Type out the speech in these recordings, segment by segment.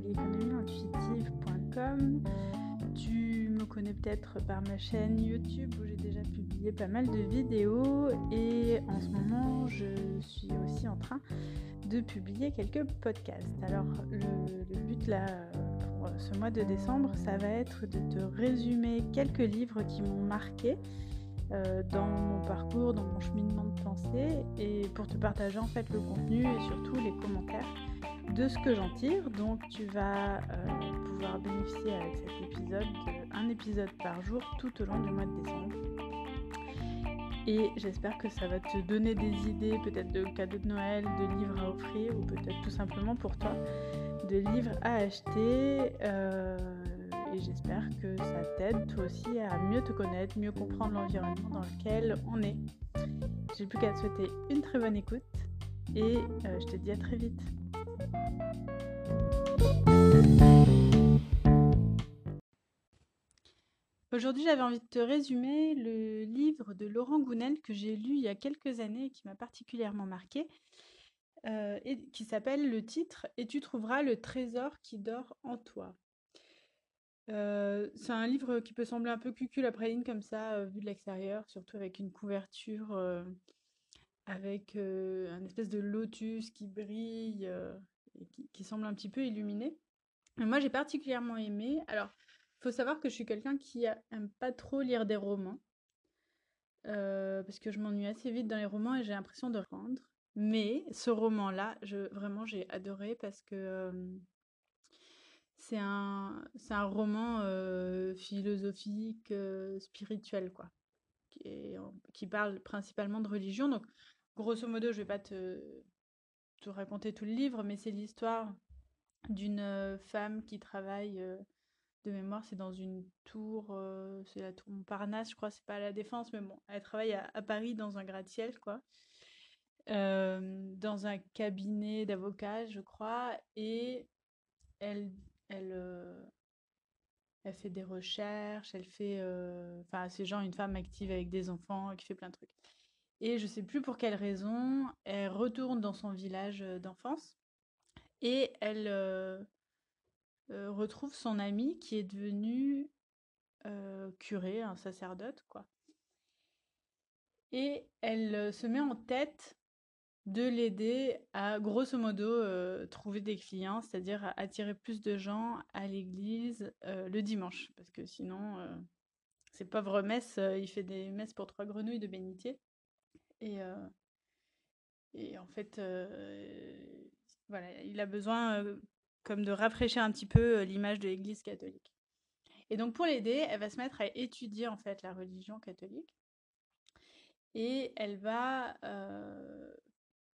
Salut, ici c'est Lucie du blog économieintuitive.com. Tu me connais peut-être par ma chaîne YouTube où j'ai déjà publié pas mal de vidéos et en ce moment je suis aussi en train de publier quelques podcasts. Alors le, but là pour ce mois de décembre ça va être de te résumer quelques livres qui m'ont marqué euh, dans mon parcours, dans mon cheminement de pensée et pour te partager en fait le contenu et surtout les commentaires de ce que j'en tire. Donc tu vas euh, pouvoir bénéficier avec cet épisode d'un épisode par jour tout au long du mois de décembre. Et j'espère que ça va te donner des idées peut-être de cadeaux de Noël, de livres à offrir ou peut-être tout simplement pour toi de livres à acheter. Euh, et j'espère que ça t'aide toi aussi à mieux te connaître, mieux comprendre l'environnement dans lequel on est. J'ai plus qu'à te souhaiter une très bonne écoute et euh, je te dis à très vite. Aujourd'hui, j'avais envie de te résumer le livre de Laurent Gounel que j'ai lu il y a quelques années et qui m'a particulièrement marqué, euh, et qui s'appelle le titre Et tu trouveras le trésor qui dort en toi. Euh, c'est un livre qui peut sembler un peu cucul après ligne comme ça, euh, vu de l'extérieur, surtout avec une couverture avec un espèce de lotus qui brille et qui, semble un petit peu illuminé. Mais moi, j'ai particulièrement aimé. Alors, faut savoir que je suis quelqu'un qui aime pas trop lire des romans. parce que je m'ennuie assez vite dans les romans et j'ai l'impression de rendre. Mais ce roman-là, vraiment, j'ai adoré parce que c'est un, un roman philosophique, spirituel, quoi. Qui, qui, parle principalement de religion. Donc, grosso modo, je vais pas te, te raconter tout le livre, mais c'est l'histoire d'une femme qui travaille de mémoire, c'est dans une tour, c'est la tour Montparnasse, je crois, c'est pas à la Défense, mais bon, elle travaille à, Paris dans un gratte-ciel, quoi. Euh, dans un cabinet d'avocat, je crois, et elle, elle, euh, elle fait des recherches, elle fait, euh, enfin, c'est genre une femme active avec des enfants qui fait plein de trucs. Et je sais plus pour quelle raison, elle retourne dans son village d'enfance et elle retrouve son ami qui est devenu curé, un sacerdote, quoi. Et elle se met en tête de l'aider à, grosso modo, euh, trouver des clients, c'est-à-dire attirer plus de gens à l'église euh, le dimanche. Parce que sinon, euh, ces pauvres messes, il fait des messes pour trois grenouilles de bénitier. Et, en fait, il a besoin comme de rafraîchir un petit peu l'image de l'église catholique. Et donc, pour l'aider, elle va se mettre à étudier en fait la religion catholique. Et elle va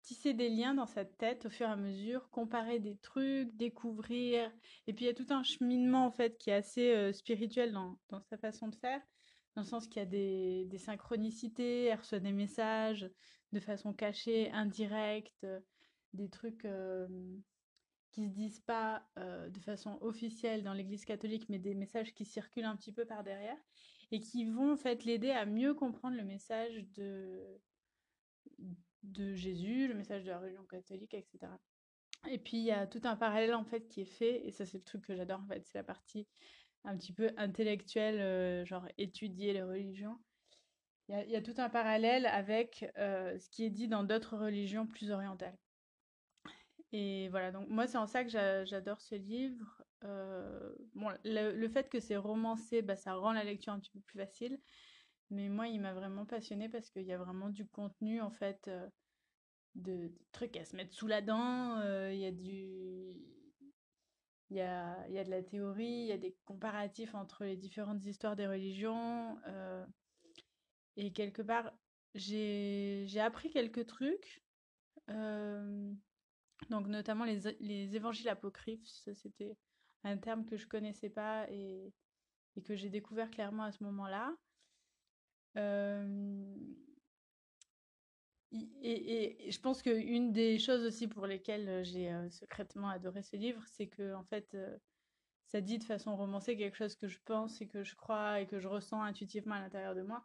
tisser des liens dans sa tête au fur et à mesure, comparer des trucs, découvrir. Et puis il y a tout un cheminement en fait qui est assez euh, spirituel dans, sa façon de faire, dans le sens qu'il y a des, synchronicités, elle reçoit des messages de façon cachée, indirecte, des trucs euh, qui se disent pas euh, de façon officielle dans l'Église catholique, mais des messages qui circulent un petit peu par derrière et qui vont en fait l'aider à mieux comprendre le message de de Jésus, le message de la religion catholique, etc. Et puis il y a tout un parallèle en fait qui est fait, et ça c'est le truc que j'adore en fait, c'est la partie un petit peu intellectuelle, euh, genre étudier les religions. Il y, a, tout un parallèle avec euh, ce qui est dit dans d'autres religions plus orientales. Et voilà, donc moi c'est en ça que j'adore ce livre. Euh, bon, le, fait que c'est romancé, bah, ça rend la lecture un petit peu plus facile. Mais moi, il m'a vraiment passionné parce qu'il y a vraiment du contenu, en fait, euh, de, trucs à se mettre sous la dent. Euh, il y a du. Il y a, y a de la théorie, il y a des comparatifs entre les différentes histoires des religions. Et quelque part, j'ai appris quelques trucs. Donc, notamment les, les évangiles apocryphes. C'était un terme que je connaissais pas et, et que j'ai découvert clairement à ce moment-là. Et, je pense qu'une des choses aussi pour lesquelles j'ai secrètement adoré ce livre, c'est que en fait, ça dit de façon romancée quelque chose que je pense et que je crois et que je ressens intuitivement à l'intérieur de moi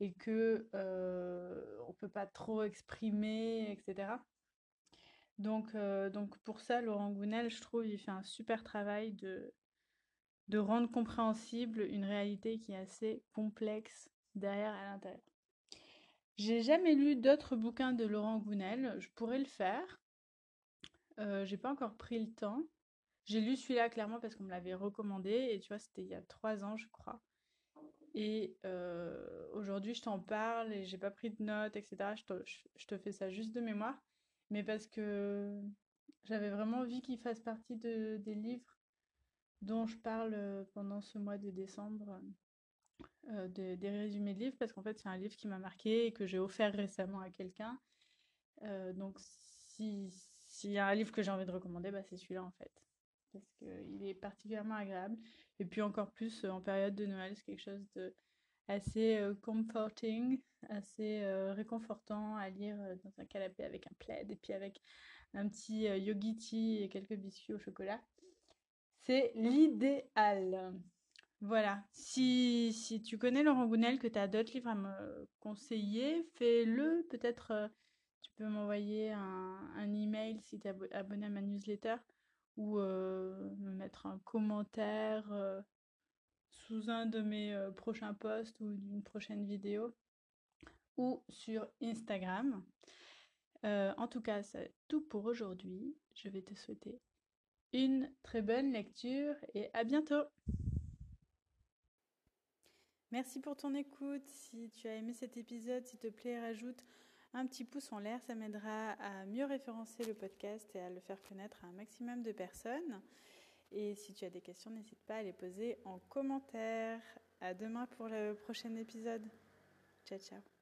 et que euh, on peut pas trop exprimer, etc. Donc, donc pour ça, Laurent Gounel, je trouve, il fait un super travail de, de rendre compréhensible une réalité qui est assez complexe derrière à l'intérieur. J'ai jamais lu d'autres bouquins de Laurent Gounel, je pourrais le faire. Euh, j'ai pas encore pris le temps. J'ai lu celui-là clairement parce qu'on me l'avait recommandé et tu vois, c'était il y a trois ans, je crois. Et euh, aujourd'hui, je t'en parle et j'ai pas pris de notes, etc. Je te, fais ça juste de mémoire, mais parce que j'avais vraiment envie qu'il fasse partie de, des livres dont je parle euh, pendant ce mois de décembre, euh, des résumés de livres, parce qu'en fait, c'est un livre qui m'a marqué et que j'ai offert récemment à quelqu'un. Euh, donc, s'il y a un livre que j'ai envie de recommander, bah, c'est celui-là, en fait. Parce qu'il est particulièrement agréable. Et puis, encore plus en période de Noël, c'est quelque chose de assez comforting, assez réconfortant à lire dans un canapé avec un plaid et puis avec un petit yogi et quelques biscuits au chocolat. C'est l'idéal. Voilà. Si, si tu connais Laurent Gounel, que tu as d'autres livres à me conseiller, fais-le. Peut-être euh, tu peux m'envoyer un, un email si tu es abonné à ma newsletter ou me mettre un commentaire sous un de mes prochains posts ou d'une prochaine vidéo ou sur Instagram. en tout cas, c'est tout pour aujourd'hui. Je vais te souhaiter une très bonne lecture et à bientôt. Merci pour ton écoute. Si tu as aimé cet épisode, s'il te plaît, rajoute un petit pouce en l'air. Ça m'aidera à mieux référencer le podcast et à le faire connaître à un maximum de personnes. Et si tu as des questions, n'hésite pas à les poser en commentaire. À demain pour le prochain épisode. Ciao, ciao.